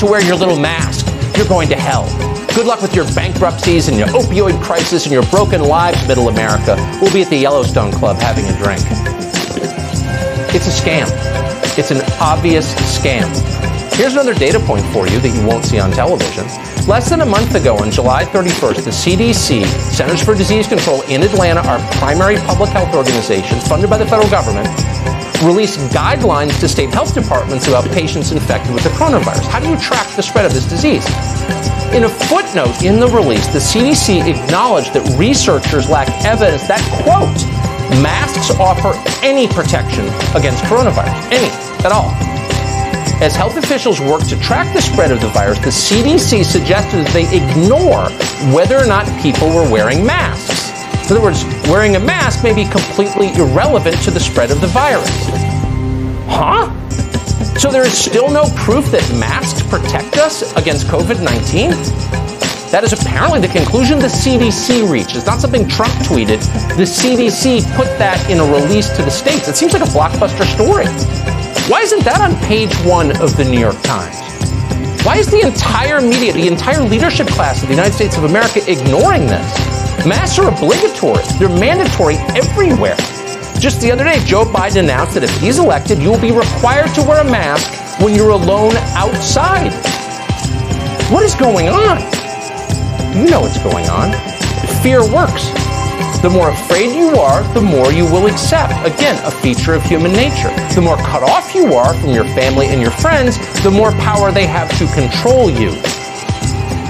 to wear your little mask. You're going to hell. Good luck with your bankruptcies and your opioid crisis and your broken lives, Middle America. We'll be at the Yellowstone Club having a drink. It's a scam. It's an obvious scam. Here's another data point for you that you won't see on television. Less than a month ago, on July 31st, the CDC, Centers for Disease Control in Atlanta, our primary public health organization funded by the federal government, released guidelines to state health departments about patients infected with the coronavirus. How do you track the spread of this disease? In a footnote in the release, the CDC acknowledged that researchers lack evidence that, quote, masks offer any protection against coronavirus, any at all. As health officials work to track the spread of the virus, the CDC suggested that they ignore whether or not people were wearing masks. In other words, wearing a mask may be completely irrelevant to the spread of the virus. Huh? So there is still no proof that masks protect us against COVID 19? That is apparently the conclusion the CDC reached. It's not something Trump tweeted. The CDC put that in a release to the states. It seems like a blockbuster story. Why isn't that on page one of the New York Times? Why is the entire media, the entire leadership class of the United States of America ignoring this? Masks are obligatory. They're mandatory everywhere. Just the other day, Joe Biden announced that if he's elected, you will be required to wear a mask when you're alone outside. What is going on? You know what's going on. Fear works. The more afraid you are, the more you will accept. Again, a feature of human nature. The more cut off you are from your family and your friends, the more power they have to control you.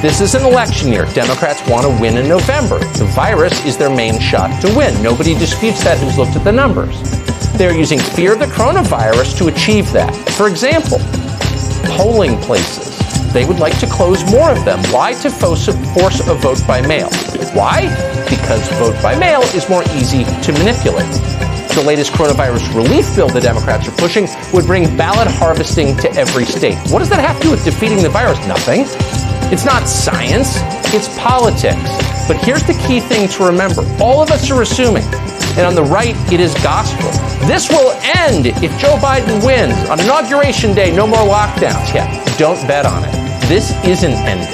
This is an election year. Democrats want to win in November. The virus is their main shot to win. Nobody disputes that who's looked at the numbers. They're using fear of the coronavirus to achieve that. For example, polling places. They would like to close more of them. Why? To force a vote by mail. Why? Because vote by mail is more easy to manipulate. The latest coronavirus relief bill the Democrats are pushing would bring ballot harvesting to every state. What does that have to do with defeating the virus? Nothing. It's not science, it's politics. But here's the key thing to remember all of us are assuming, and on the right, it is gospel. This will end if Joe Biden wins. On Inauguration Day, no more lockdowns. Yeah, don't bet on it. This isn't ending.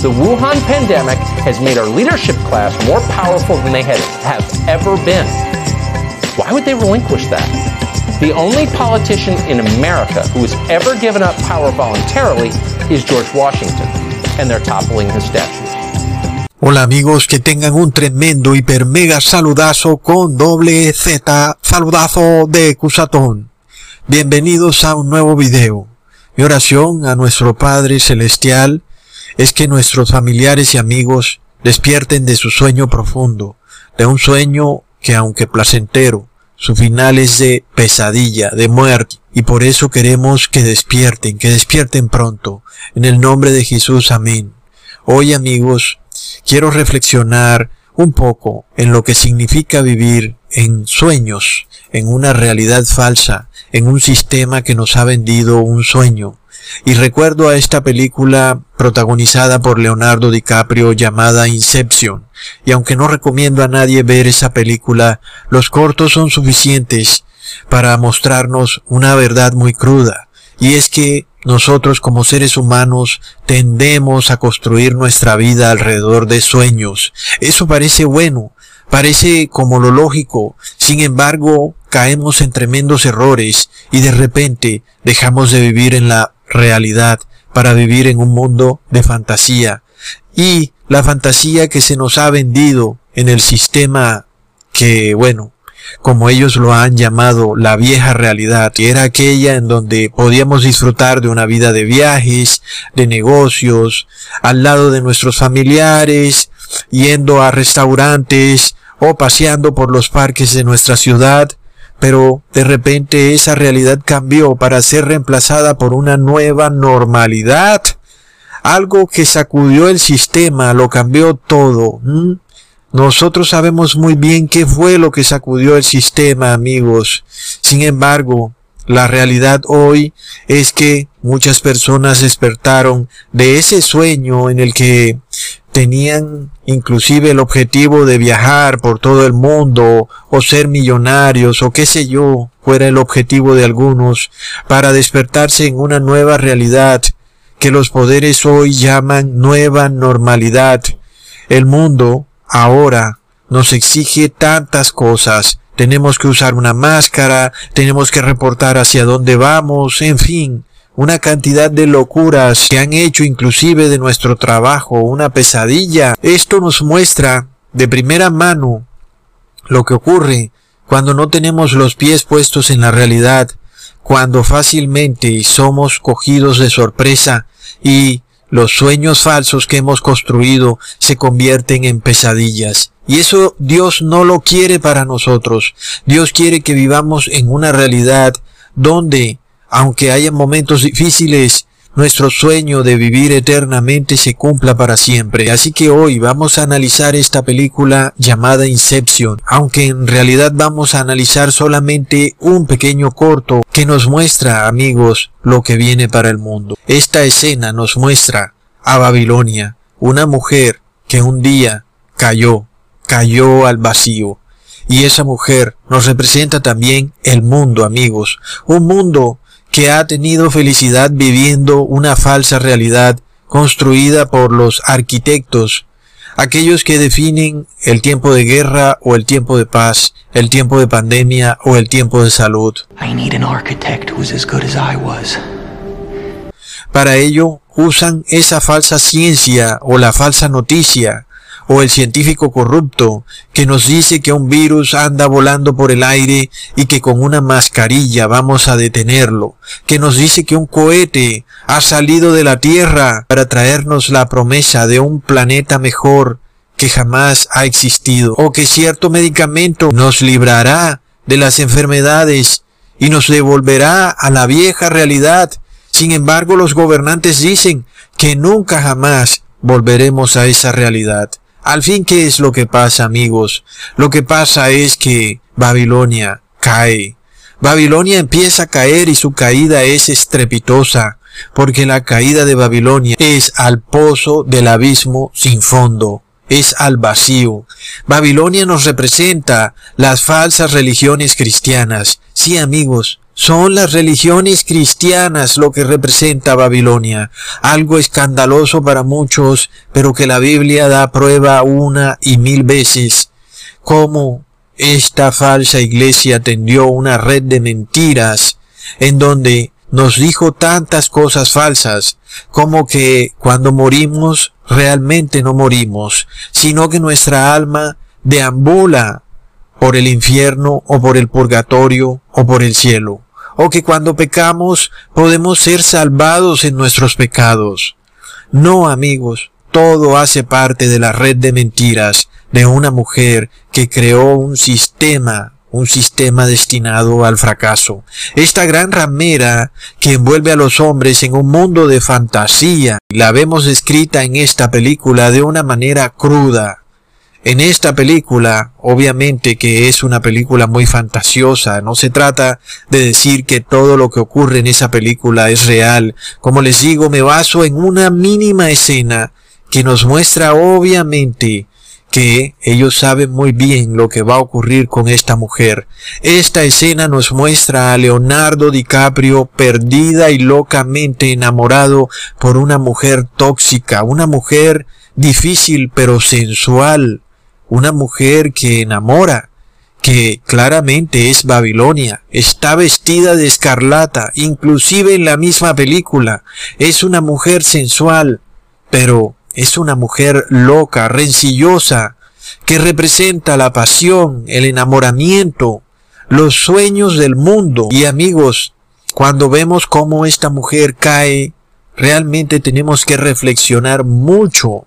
The Wuhan pandemic has made our leadership class more powerful than they have ever been. Why would they relinquish that? The only politician in America who has ever given up power voluntarily is George Washington, and they're toppling his statues. Hola amigos, que tengan un tremendo hiper mega saludazo con doble Z, saludazo de Cusatón. Bienvenidos a un nuevo video. Mi oración a nuestro Padre Celestial es que nuestros familiares y amigos despierten de su sueño profundo, de un sueño que aunque placentero, su final es de pesadilla, de muerte, y por eso queremos que despierten, que despierten pronto. En el nombre de Jesús, amén. Hoy amigos, quiero reflexionar un poco en lo que significa vivir en sueños, en una realidad falsa, en un sistema que nos ha vendido un sueño. Y recuerdo a esta película protagonizada por Leonardo DiCaprio llamada Inception. Y aunque no recomiendo a nadie ver esa película, los cortos son suficientes para mostrarnos una verdad muy cruda. Y es que nosotros como seres humanos tendemos a construir nuestra vida alrededor de sueños. Eso parece bueno, parece como lo lógico. Sin embargo, caemos en tremendos errores y de repente dejamos de vivir en la realidad para vivir en un mundo de fantasía. Y la fantasía que se nos ha vendido en el sistema que, bueno, como ellos lo han llamado la vieja realidad, que era aquella en donde podíamos disfrutar de una vida de viajes, de negocios, al lado de nuestros familiares, yendo a restaurantes o paseando por los parques de nuestra ciudad, pero de repente esa realidad cambió para ser reemplazada por una nueva normalidad. Algo que sacudió el sistema, lo cambió todo. Nosotros sabemos muy bien qué fue lo que sacudió el sistema, amigos. Sin embargo, la realidad hoy es que muchas personas despertaron de ese sueño en el que tenían inclusive el objetivo de viajar por todo el mundo o ser millonarios o qué sé yo fuera el objetivo de algunos para despertarse en una nueva realidad que los poderes hoy llaman nueva normalidad. El mundo ahora nos exige tantas cosas. Tenemos que usar una máscara, tenemos que reportar hacia dónde vamos, en fin, una cantidad de locuras que han hecho inclusive de nuestro trabajo una pesadilla. Esto nos muestra de primera mano lo que ocurre cuando no tenemos los pies puestos en la realidad, cuando fácilmente somos cogidos de sorpresa y los sueños falsos que hemos construido se convierten en pesadillas. Y eso Dios no lo quiere para nosotros. Dios quiere que vivamos en una realidad donde, aunque haya momentos difíciles, nuestro sueño de vivir eternamente se cumpla para siempre. Así que hoy vamos a analizar esta película llamada Inception, aunque en realidad vamos a analizar solamente un pequeño corto que nos muestra, amigos, lo que viene para el mundo. Esta escena nos muestra a Babilonia, una mujer que un día cayó, cayó al vacío. Y esa mujer nos representa también el mundo, amigos, un mundo que ha tenido felicidad viviendo una falsa realidad construida por los arquitectos, aquellos que definen el tiempo de guerra o el tiempo de paz, el tiempo de pandemia o el tiempo de salud. Para ello usan esa falsa ciencia o la falsa noticia o el científico corrupto que nos dice que un virus anda volando por el aire y que con una mascarilla vamos a detenerlo, que nos dice que un cohete ha salido de la Tierra para traernos la promesa de un planeta mejor que jamás ha existido, o que cierto medicamento nos librará de las enfermedades y nos devolverá a la vieja realidad. Sin embargo, los gobernantes dicen que nunca jamás volveremos a esa realidad. Al fin, ¿qué es lo que pasa, amigos? Lo que pasa es que Babilonia cae. Babilonia empieza a caer y su caída es estrepitosa, porque la caída de Babilonia es al pozo del abismo sin fondo, es al vacío. Babilonia nos representa las falsas religiones cristianas. Sí, amigos, son las religiones cristianas lo que representa Babilonia, algo escandaloso para muchos, pero que la Biblia da prueba una y mil veces, cómo esta falsa iglesia tendió una red de mentiras en donde nos dijo tantas cosas falsas, como que cuando morimos realmente no morimos, sino que nuestra alma deambula por el infierno o por el purgatorio o por el cielo, o que cuando pecamos podemos ser salvados en nuestros pecados. No, amigos, todo hace parte de la red de mentiras de una mujer que creó un sistema, un sistema destinado al fracaso. Esta gran ramera que envuelve a los hombres en un mundo de fantasía, la vemos escrita en esta película de una manera cruda, en esta película, obviamente que es una película muy fantasiosa, no se trata de decir que todo lo que ocurre en esa película es real. Como les digo, me baso en una mínima escena que nos muestra obviamente que ellos saben muy bien lo que va a ocurrir con esta mujer. Esta escena nos muestra a Leonardo DiCaprio perdida y locamente enamorado por una mujer tóxica, una mujer difícil pero sensual, una mujer que enamora, que claramente es Babilonia, está vestida de escarlata, inclusive en la misma película, es una mujer sensual, pero es una mujer loca, rencillosa, que representa la pasión, el enamoramiento, los sueños del mundo. Y amigos, cuando vemos cómo esta mujer cae, realmente tenemos que reflexionar mucho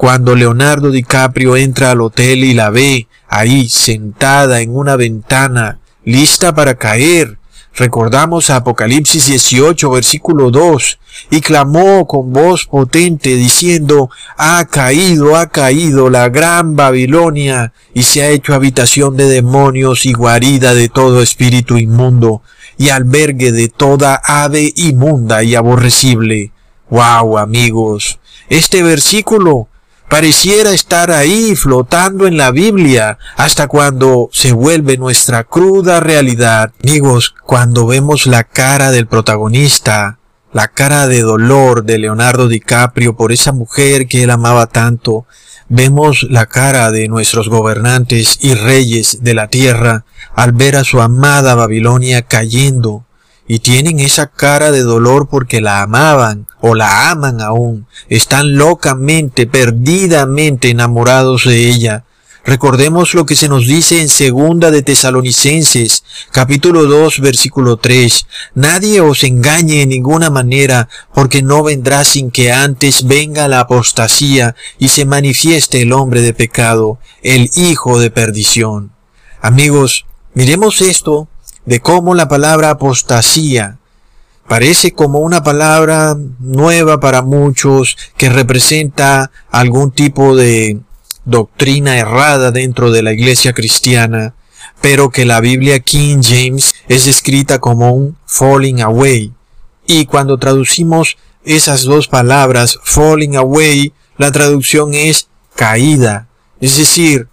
cuando Leonardo DiCaprio entra al hotel y la ve ahí sentada en una ventana, lista para caer, recordamos Apocalipsis 18, versículo 2, y clamó con voz potente diciendo, ha caído, ha caído la gran Babilonia, y se ha hecho habitación de demonios y guarida de todo espíritu inmundo, y albergue de toda ave inmunda y aborrecible. Wow, amigos, este versículo pareciera estar ahí flotando en la Biblia hasta cuando se vuelve nuestra cruda realidad. Amigos, cuando vemos la cara del protagonista, la cara de dolor de Leonardo DiCaprio por esa mujer que él amaba tanto, vemos la cara de nuestros gobernantes y reyes de la tierra al ver a su amada Babilonia cayendo, y tienen esa cara de dolor porque la amaban o la aman aún, están locamente, perdidamente enamorados de ella, Recordemos lo que se nos dice en segunda de Tesalonicenses, capítulo 2, versículo 3. Nadie os engañe en ninguna manera, porque no vendrá sin que antes venga la apostasía y se manifieste el hombre de pecado, el hijo de perdición. Amigos, miremos esto de cómo la palabra apostasía parece como una palabra nueva para muchos que representa algún tipo de doctrina errada dentro de la iglesia cristiana, pero que la Biblia King James es escrita como un falling away. Y cuando traducimos esas dos palabras, falling away, la traducción es caída. Es decir,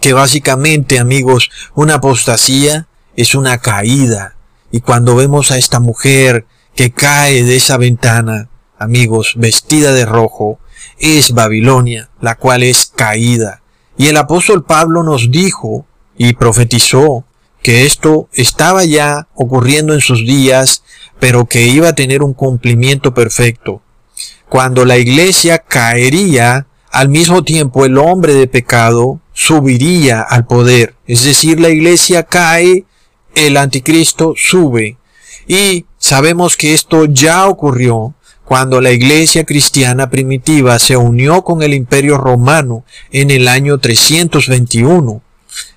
que básicamente, amigos, una apostasía es una caída. Y cuando vemos a esta mujer que cae de esa ventana, amigos, vestida de rojo, es Babilonia, la cual es caída. Y el apóstol Pablo nos dijo y profetizó que esto estaba ya ocurriendo en sus días, pero que iba a tener un cumplimiento perfecto. Cuando la iglesia caería, al mismo tiempo el hombre de pecado subiría al poder. Es decir, la iglesia cae, el anticristo sube. Y sabemos que esto ya ocurrió cuando la iglesia cristiana primitiva se unió con el imperio romano en el año 321.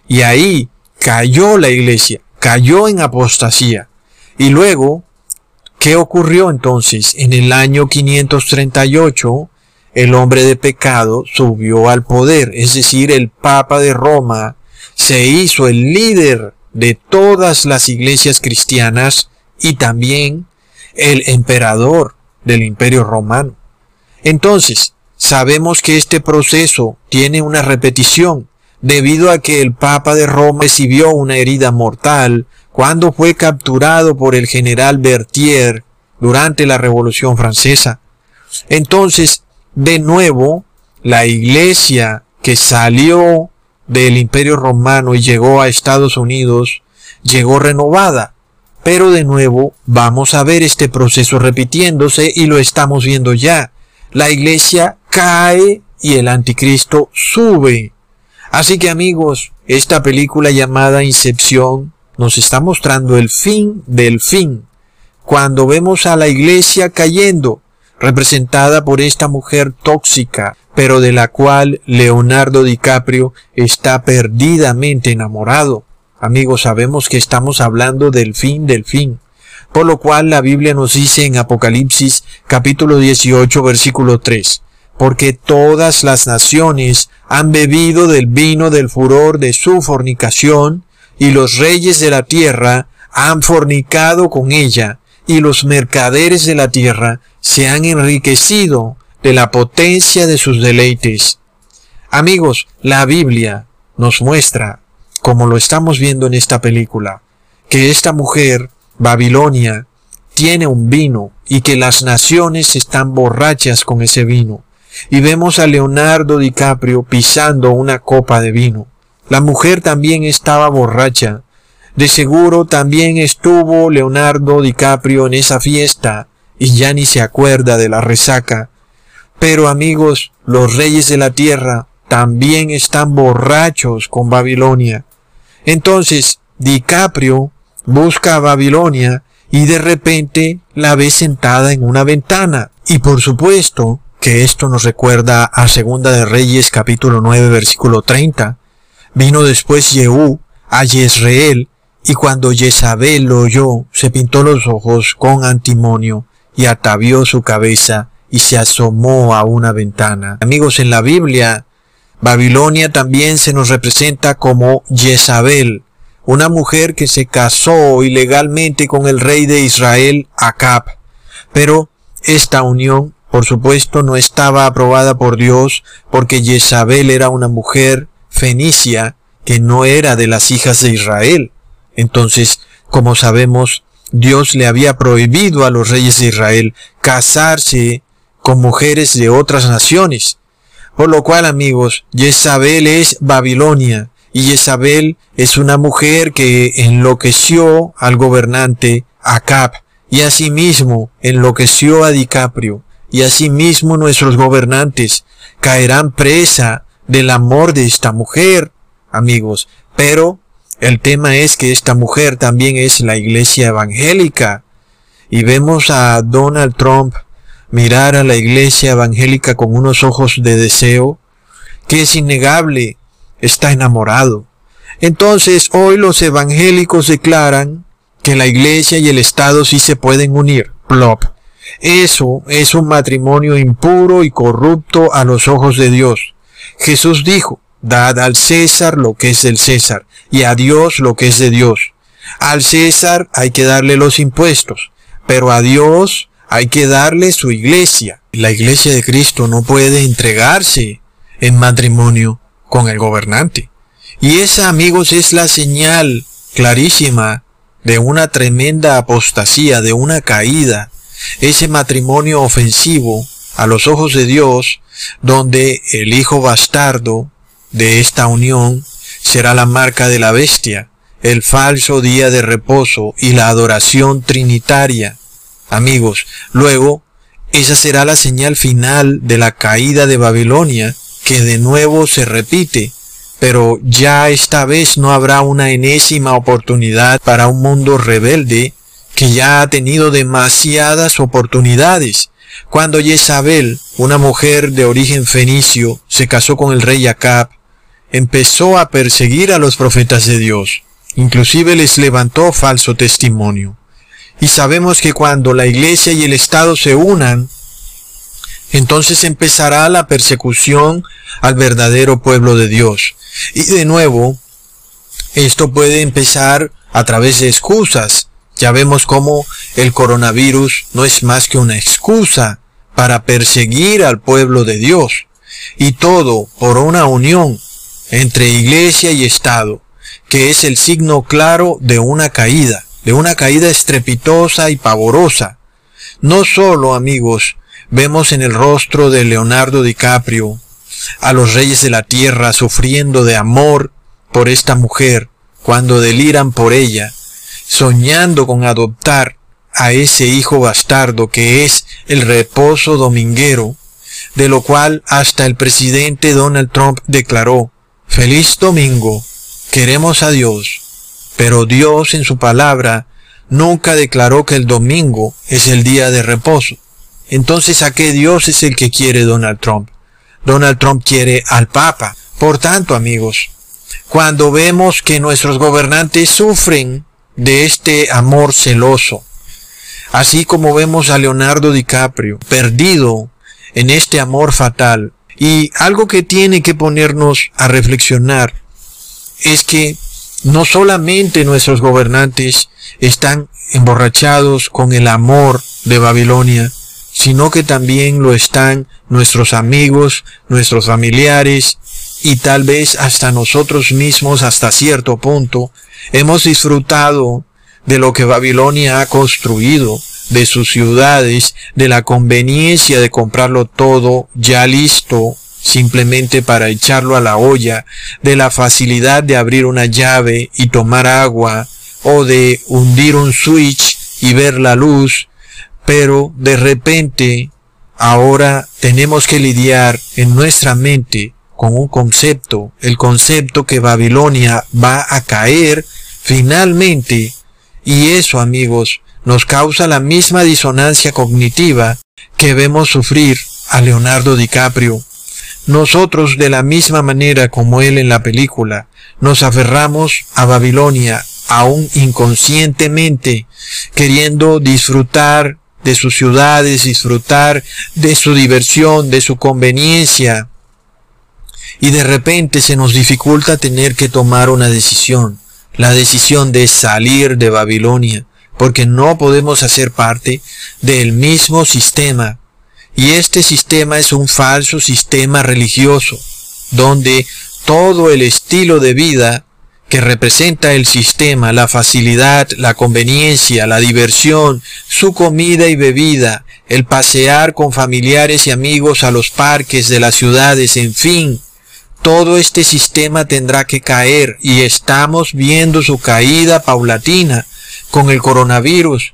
Y ahí cayó la iglesia, cayó en apostasía. Y luego, ¿qué ocurrió entonces? En el año 538, el hombre de pecado subió al poder, es decir, el Papa de Roma se hizo el líder de todas las iglesias cristianas y también el emperador del imperio romano. Entonces, sabemos que este proceso tiene una repetición debido a que el Papa de Roma recibió una herida mortal cuando fue capturado por el general Berthier durante la Revolución Francesa. Entonces, de nuevo, la iglesia que salió del imperio romano y llegó a Estados Unidos, llegó renovada. Pero de nuevo vamos a ver este proceso repitiéndose y lo estamos viendo ya. La iglesia cae y el anticristo sube. Así que amigos, esta película llamada Incepción nos está mostrando el fin del fin. Cuando vemos a la iglesia cayendo, representada por esta mujer tóxica, pero de la cual Leonardo DiCaprio está perdidamente enamorado. Amigos, sabemos que estamos hablando del fin del fin. Por lo cual la Biblia nos dice en Apocalipsis capítulo 18 versículo 3, porque todas las naciones han bebido del vino del furor de su fornicación, y los reyes de la tierra han fornicado con ella, y los mercaderes de la tierra se han enriquecido de la potencia de sus deleites. Amigos, la Biblia nos muestra como lo estamos viendo en esta película, que esta mujer, Babilonia, tiene un vino y que las naciones están borrachas con ese vino. Y vemos a Leonardo DiCaprio pisando una copa de vino. La mujer también estaba borracha. De seguro también estuvo Leonardo DiCaprio en esa fiesta y ya ni se acuerda de la resaca. Pero amigos, los reyes de la tierra también están borrachos con Babilonia. Entonces, DiCaprio busca a Babilonia y de repente la ve sentada en una ventana. Y por supuesto que esto nos recuerda a Segunda de Reyes capítulo 9 versículo 30. Vino después Jehú a Jezreel y cuando Jezabel lo oyó, se pintó los ojos con antimonio y atavió su cabeza y se asomó a una ventana. Amigos, en la Biblia Babilonia también se nos representa como Jezabel, una mujer que se casó ilegalmente con el rey de Israel, Acab. Pero esta unión, por supuesto, no estaba aprobada por Dios porque Jezabel era una mujer fenicia que no era de las hijas de Israel. Entonces, como sabemos, Dios le había prohibido a los reyes de Israel casarse con mujeres de otras naciones. Por lo cual, amigos, Jezabel es Babilonia, y Jezabel es una mujer que enloqueció al gobernante Acab, y asimismo enloqueció a DiCaprio, y asimismo nuestros gobernantes caerán presa del amor de esta mujer, amigos. Pero el tema es que esta mujer también es la iglesia evangélica. Y vemos a Donald Trump mirar a la iglesia evangélica con unos ojos de deseo, que es innegable, está enamorado. Entonces hoy los evangélicos declaran que la iglesia y el Estado sí se pueden unir. Plop. Eso es un matrimonio impuro y corrupto a los ojos de Dios. Jesús dijo, dad al César lo que es del César y a Dios lo que es de Dios. Al César hay que darle los impuestos, pero a Dios hay que darle su iglesia. La iglesia de Cristo no puede entregarse en matrimonio con el gobernante. Y esa, amigos, es la señal clarísima de una tremenda apostasía, de una caída. Ese matrimonio ofensivo a los ojos de Dios, donde el hijo bastardo de esta unión será la marca de la bestia, el falso día de reposo y la adoración trinitaria amigos. Luego, esa será la señal final de la caída de Babilonia, que de nuevo se repite. Pero ya esta vez no habrá una enésima oportunidad para un mundo rebelde que ya ha tenido demasiadas oportunidades. Cuando Jezabel, una mujer de origen fenicio, se casó con el rey Acab, empezó a perseguir a los profetas de Dios. Inclusive les levantó falso testimonio. Y sabemos que cuando la iglesia y el Estado se unan, entonces empezará la persecución al verdadero pueblo de Dios. Y de nuevo, esto puede empezar a través de excusas. Ya vemos cómo el coronavirus no es más que una excusa para perseguir al pueblo de Dios. Y todo por una unión entre iglesia y Estado, que es el signo claro de una caída de una caída estrepitosa y pavorosa. No solo, amigos, vemos en el rostro de Leonardo DiCaprio a los reyes de la tierra sufriendo de amor por esta mujer cuando deliran por ella, soñando con adoptar a ese hijo bastardo que es el reposo dominguero, de lo cual hasta el presidente Donald Trump declaró, Feliz domingo, queremos a Dios, pero Dios en su palabra nunca declaró que el domingo es el día de reposo. Entonces, ¿a qué Dios es el que quiere Donald Trump? Donald Trump quiere al Papa. Por tanto, amigos, cuando vemos que nuestros gobernantes sufren de este amor celoso, así como vemos a Leonardo DiCaprio perdido en este amor fatal, y algo que tiene que ponernos a reflexionar es que no solamente nuestros gobernantes están emborrachados con el amor de Babilonia, sino que también lo están nuestros amigos, nuestros familiares y tal vez hasta nosotros mismos hasta cierto punto hemos disfrutado de lo que Babilonia ha construido, de sus ciudades, de la conveniencia de comprarlo todo ya listo simplemente para echarlo a la olla, de la facilidad de abrir una llave y tomar agua, o de hundir un switch y ver la luz, pero de repente ahora tenemos que lidiar en nuestra mente con un concepto, el concepto que Babilonia va a caer finalmente, y eso amigos nos causa la misma disonancia cognitiva que vemos sufrir a Leonardo DiCaprio nosotros, de la misma manera como él en la película, nos aferramos a Babilonia aún inconscientemente, queriendo disfrutar de sus ciudades, disfrutar de su diversión, de su conveniencia. Y de repente se nos dificulta tener que tomar una decisión, la decisión de salir de Babilonia, porque no podemos hacer parte del mismo sistema. Y este sistema es un falso sistema religioso, donde todo el estilo de vida que representa el sistema, la facilidad, la conveniencia, la diversión, su comida y bebida, el pasear con familiares y amigos a los parques de las ciudades, en fin, todo este sistema tendrá que caer y estamos viendo su caída paulatina con el coronavirus.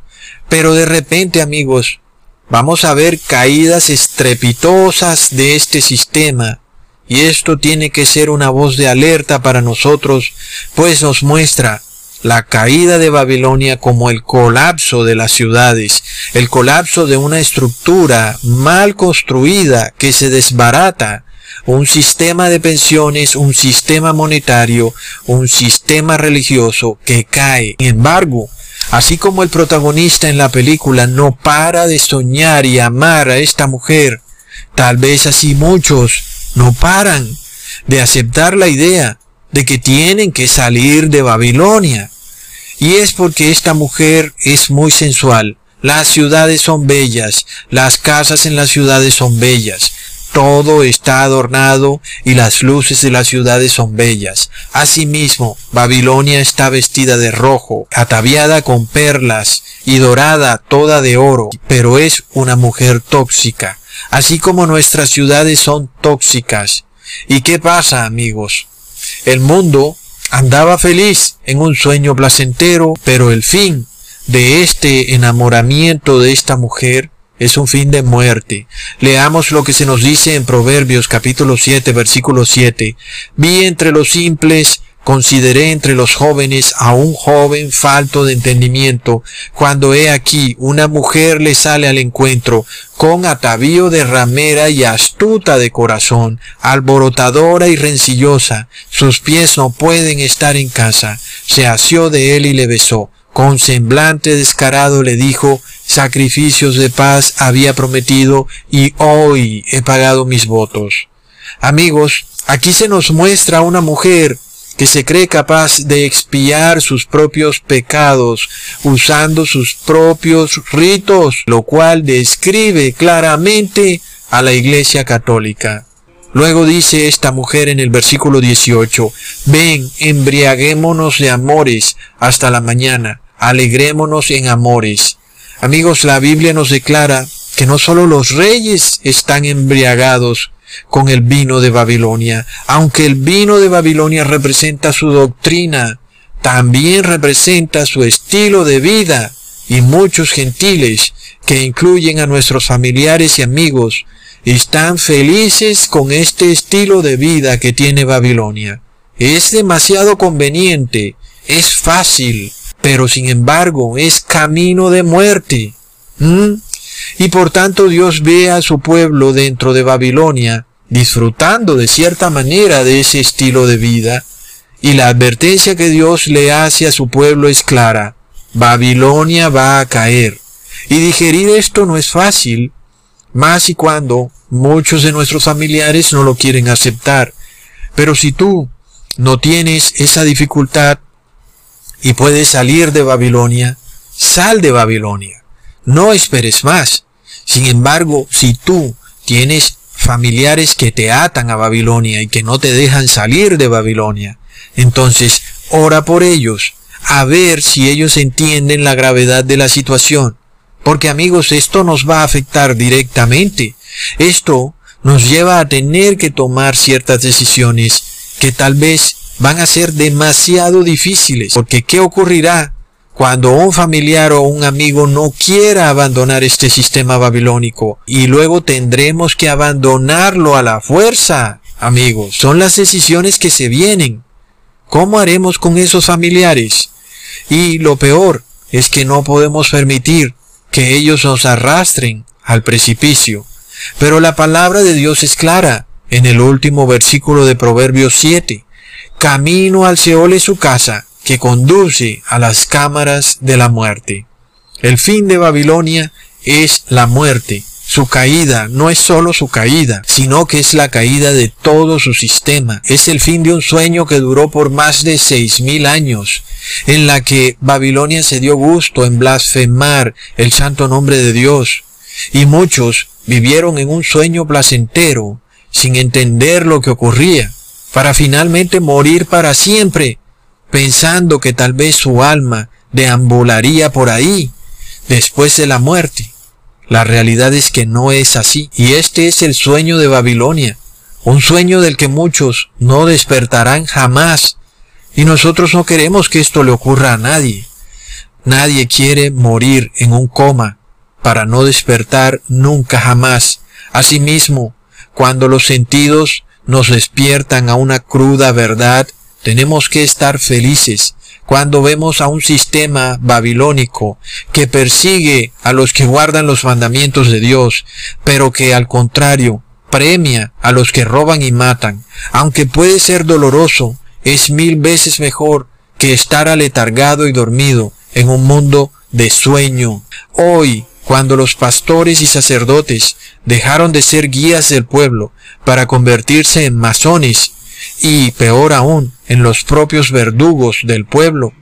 Pero de repente, amigos, vamos a ver caídas estrepitosas de este sistema y esto tiene que ser una voz de alerta para nosotros, pues nos muestra la caída de Babilonia como el colapso de las ciudades, el colapso de una estructura mal construida que se desbarata, un sistema de pensiones, un sistema monetario, un sistema religioso que cae. Sin embargo, así como el protagonista en la película no para de soñar y amar a esta mujer, tal vez así muchos no paran de aceptar la idea de que tienen que salir de Babilonia. Y es porque esta mujer es muy sensual. Las ciudades son bellas, las casas en las ciudades son bellas, todo está adornado y las luces de las ciudades son bellas. Asimismo, Babilonia está vestida de rojo, ataviada con perlas y dorada toda de oro, pero es una mujer tóxica así como nuestras ciudades son tóxicas. ¿Y qué pasa, amigos? El mundo andaba feliz en un sueño placentero, pero el fin de este enamoramiento de esta mujer es un fin de muerte. Leamos lo que se nos dice en Proverbios capítulo 7 versículo 7. Vi entre los simples Consideré entre los jóvenes a un joven falto de entendimiento, cuando he aquí una mujer le sale al encuentro, con atavío de ramera y astuta de corazón, alborotadora y rencillosa, sus pies no pueden estar en casa, se asió de él y le besó, con semblante descarado le dijo, sacrificios de paz había prometido y hoy he pagado mis votos. Amigos, aquí se nos muestra una mujer que se cree capaz de expiar sus propios pecados usando sus propios ritos, lo cual describe claramente a la Iglesia Católica. Luego dice esta mujer en el versículo 18, ven, embriaguémonos de amores hasta la mañana, alegrémonos en amores. Amigos, la Biblia nos declara que no solo los reyes están embriagados, con el vino de Babilonia. Aunque el vino de Babilonia representa su doctrina, también representa su estilo de vida y muchos gentiles, que incluyen a nuestros familiares y amigos, están felices con este estilo de vida que tiene Babilonia. Es demasiado conveniente, es fácil, pero sin embargo es camino de muerte. Y por tanto Dios ve a su pueblo dentro de Babilonia, disfrutando de cierta manera de ese estilo de vida, y la advertencia que Dios le hace a su pueblo es clara. Babilonia va a caer. Y digerir esto no es fácil, más y cuando muchos de nuestros familiares no lo quieren aceptar. Pero si tú no tienes esa dificultad y puedes salir de Babilonia, sal de Babilonia. No esperes más. Sin embargo, si tú tienes familiares que te atan a Babilonia y que no te dejan salir de Babilonia, entonces ora por ellos, a ver si ellos entienden la gravedad de la situación. Porque amigos, esto nos va a afectar directamente. Esto nos lleva a tener que tomar ciertas decisiones que tal vez van a ser demasiado difíciles. Porque ¿qué ocurrirá cuando un familiar o un amigo no quiera abandonar este sistema babilónico y luego tendremos que abandonarlo a la fuerza, amigos. Son las decisiones que se vienen. ¿Cómo haremos con esos familiares? Y lo peor es que no podemos permitir que ellos nos arrastren al precipicio. Pero la palabra de Dios es clara en el último versículo de Proverbios 7. Camino al Seol es su casa, que conduce a las cámaras de la muerte. El fin de Babilonia es la muerte. Su caída no es solo su caída, sino que es la caída de todo su sistema. Es el fin de un sueño que duró por más de seis mil años, en la que Babilonia se dio gusto en blasfemar el santo nombre de Dios. Y muchos vivieron en un sueño placentero, sin entender lo que ocurría, para finalmente morir para siempre pensando que tal vez su alma deambularía por ahí después de la muerte. La realidad es que no es así, y este es el sueño de Babilonia, un sueño del que muchos no despertarán jamás, y nosotros no queremos que esto le ocurra a nadie. Nadie quiere morir en un coma para no despertar nunca jamás. Asimismo, cuando los sentidos nos despiertan a una cruda verdad, tenemos que estar felices cuando vemos a un sistema babilónico que persigue a los que guardan los mandamientos de Dios, pero que al contrario premia a los que roban y matan, aunque puede ser doloroso, es mil veces mejor que estar aletargado y dormido en un mundo de sueño. Hoy, cuando los pastores y sacerdotes dejaron de ser guías del pueblo para convertirse en masones y, peor aún, en los propios verdugos del pueblo,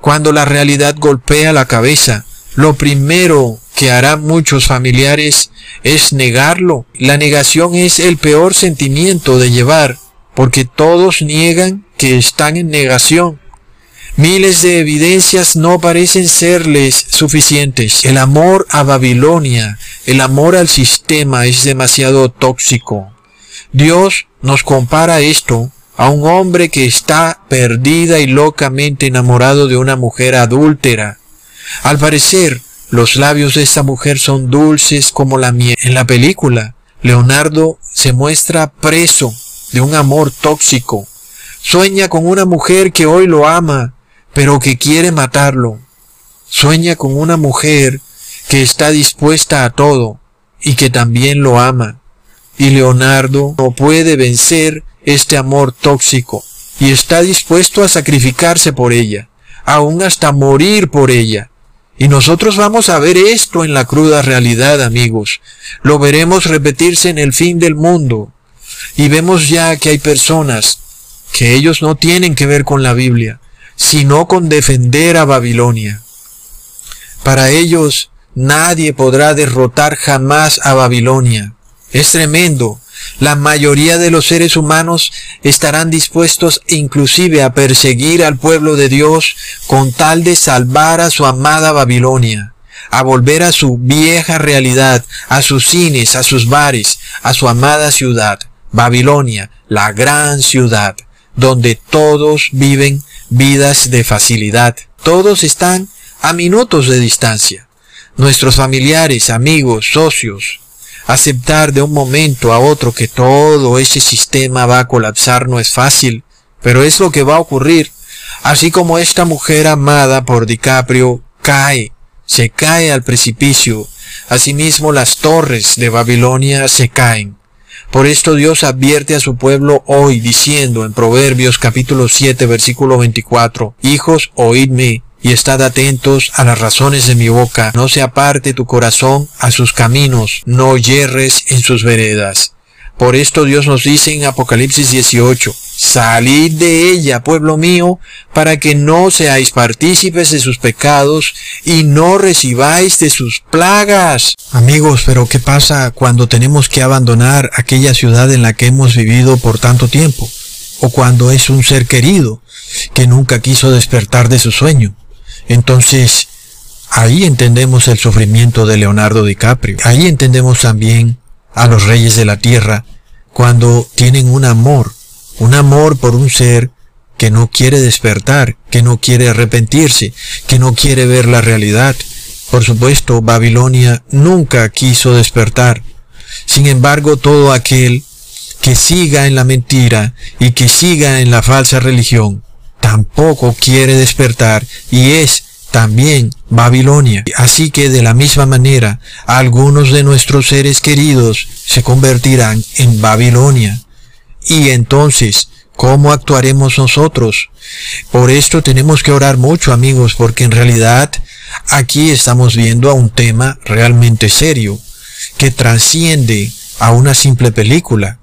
cuando la realidad golpea la cabeza, lo primero que harán muchos familiares es negarlo. La negación es el peor sentimiento de llevar, porque todos niegan que están en negación. Miles de evidencias no parecen serles suficientes. El amor a Babilonia, el amor al sistema es demasiado tóxico. Dios nos compara esto a un hombre que está perdida y locamente enamorado de una mujer adúltera. Al parecer, los labios de esta mujer son dulces como la miel. En la película, Leonardo se muestra preso de un amor tóxico. Sueña con una mujer que hoy lo ama, pero que quiere matarlo. Sueña con una mujer que está dispuesta a todo y que también lo ama. Y Leonardo no puede vencer este amor tóxico y está dispuesto a sacrificarse por ella, aún hasta morir por ella. Y nosotros vamos a ver esto en la cruda realidad, amigos. Lo veremos repetirse en el fin del mundo. Y vemos ya que hay personas que ellos no tienen que ver con la Biblia, sino con defender a Babilonia. Para ellos nadie podrá derrotar jamás a Babilonia. Es tremendo. La mayoría de los seres humanos estarán dispuestos inclusive a perseguir al pueblo de Dios con tal de salvar a su amada Babilonia, a volver a su vieja realidad, a sus cines, a sus bares, a su amada ciudad, Babilonia, la gran ciudad, donde todos viven vidas de facilidad. Todos están a minutos de distancia. Nuestros familiares, amigos, socios. Aceptar de un momento a otro que todo ese sistema va a colapsar no es fácil, pero es lo que va a ocurrir. Así como esta mujer amada por DiCaprio cae, se cae al precipicio, asimismo las torres de Babilonia se caen. Por esto Dios advierte a su pueblo hoy diciendo en Proverbios capítulo 7 versículo 24, Hijos, oídme y estad atentos a las razones de mi boca, no se aparte tu corazón a sus caminos, no yerres en sus veredas. Por esto Dios nos dice en Apocalipsis 18, Salid de ella, pueblo mío, para que no seáis partícipes de sus pecados y no recibáis de sus plagas. Amigos, pero ¿qué pasa cuando tenemos que abandonar aquella ciudad en la que hemos vivido por tanto tiempo? O cuando es un ser querido que nunca quiso despertar de su sueño. Entonces, ahí entendemos el sufrimiento de Leonardo DiCaprio. Ahí entendemos también a los reyes de la tierra cuando tienen un amor un amor por un ser que no quiere despertar, que no quiere arrepentirse, que no quiere ver la realidad. Por supuesto, Babilonia nunca quiso despertar. Sin embargo, todo aquel que siga en la mentira y que siga en la falsa religión, tampoco quiere despertar y es también Babilonia. Así que de la misma manera, algunos de nuestros seres queridos se convertirán en Babilonia. Y entonces, ¿cómo actuaremos nosotros? Por esto tenemos que orar mucho, amigos, porque en realidad aquí estamos viendo a un tema realmente serio, que trasciende a una simple película,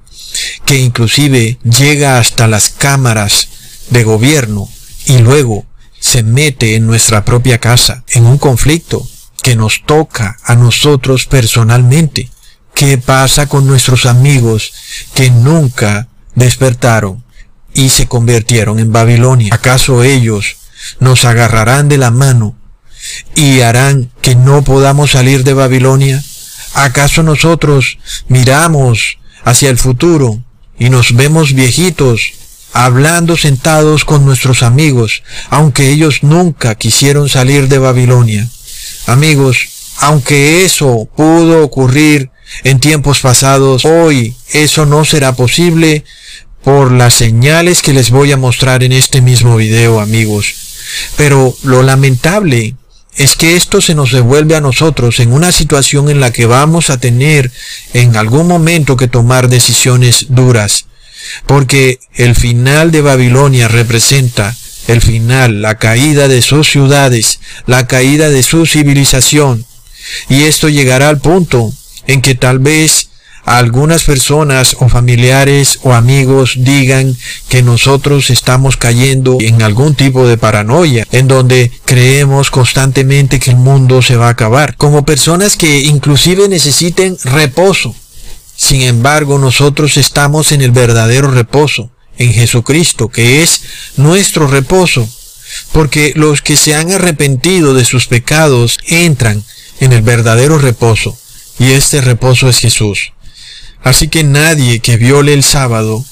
que inclusive llega hasta las cámaras de gobierno y luego se mete en nuestra propia casa, en un conflicto que nos toca a nosotros personalmente. ¿Qué pasa con nuestros amigos que nunca despertaron y se convirtieron en Babilonia. ¿Acaso ellos nos agarrarán de la mano y harán que no podamos salir de Babilonia? ¿Acaso nosotros miramos hacia el futuro y nos vemos viejitos hablando sentados con nuestros amigos, aunque ellos nunca quisieron salir de Babilonia? Amigos, aunque eso pudo ocurrir en tiempos pasados, hoy eso no será posible por las señales que les voy a mostrar en este mismo video, amigos. Pero lo lamentable es que esto se nos devuelve a nosotros en una situación en la que vamos a tener en algún momento que tomar decisiones duras. Porque el final de Babilonia representa el final, la caída de sus ciudades, la caída de su civilización. Y esto llegará al punto en que tal vez algunas personas o familiares o amigos digan que nosotros estamos cayendo en algún tipo de paranoia, en donde creemos constantemente que el mundo se va a acabar, como personas que inclusive necesiten reposo. Sin embargo, nosotros estamos en el verdadero reposo, en Jesucristo, que es nuestro reposo, porque los que se han arrepentido de sus pecados entran en el verdadero reposo, y este reposo es Jesús. Así que nadie que viole el sábado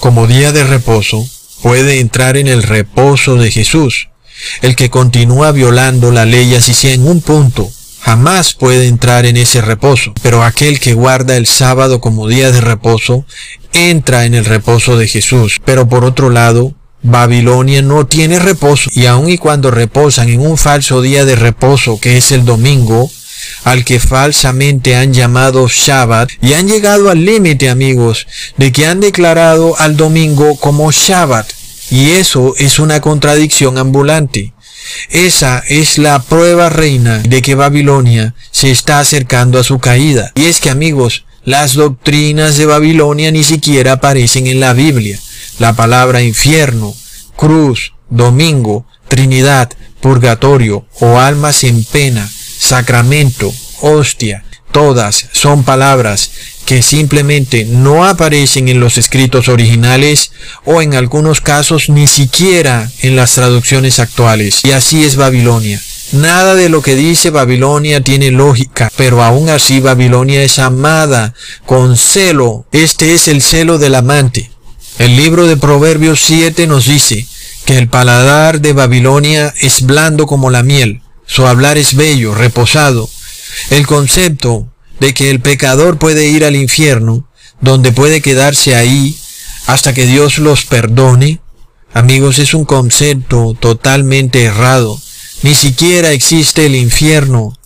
como día de reposo puede entrar en el reposo de Jesús. El que continúa violando la ley así sea en un punto, jamás puede entrar en ese reposo. Pero aquel que guarda el sábado como día de reposo, entra en el reposo de Jesús. Pero por otro lado, Babilonia no tiene reposo y aun y cuando reposan en un falso día de reposo que es el domingo, al que falsamente han llamado Shabbat y han llegado al límite, amigos, de que han declarado al domingo como Shabbat. Y eso es una contradicción ambulante. Esa es la prueba reina de que Babilonia se está acercando a su caída. Y es que, amigos, las doctrinas de Babilonia ni siquiera aparecen en la Biblia. La palabra infierno, cruz, domingo, Trinidad, purgatorio o almas en pena sacramento, hostia, todas son palabras que simplemente no aparecen en los escritos originales o en algunos casos ni siquiera en las traducciones actuales. Y así es Babilonia. Nada de lo que dice Babilonia tiene lógica, pero aún así Babilonia es amada con celo. Este es el celo del amante. El libro de Proverbios 7 nos dice que el paladar de Babilonia es blando como la miel su hablar es bello, reposado. El concepto de que el pecador puede ir al infierno, donde puede quedarse ahí hasta que Dios los perdone, amigos, es un concepto totalmente errado. Ni siquiera existe el infierno.